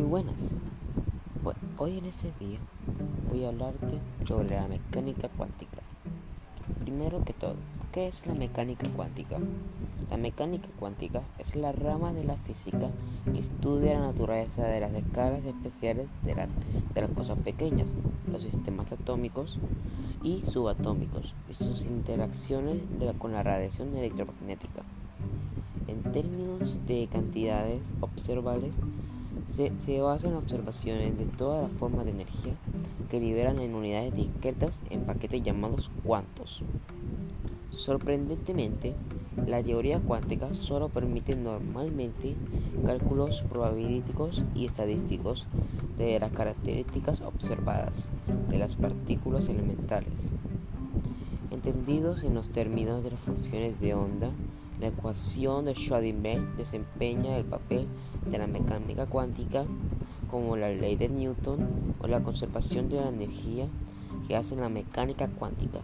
buenas. Bueno, hoy en este día voy a hablarte sobre la mecánica cuántica. Primero que todo, ¿qué es la mecánica cuántica? La mecánica cuántica es la rama de la física que estudia la naturaleza de las escalas especiales de, de las cosas pequeñas, los sistemas atómicos y subatómicos y sus interacciones con la radiación electromagnética. En términos de cantidades observables, se, basa en observaciones de todas las formas de energía que liberan en unidades discretas en paquetes llamados cuantos. Sorprendentemente, la teoría cuántica solo permite normalmente cálculos probabilísticos y estadísticos de las características observadas de las partículas elementales. Entendidos en los términos de las funciones de onda, la ecuación de Schrödinger desempeña el papel de la mecánica cuántica como la ley de Newton o la conservación de la energía que hacen la mecánica cuántica.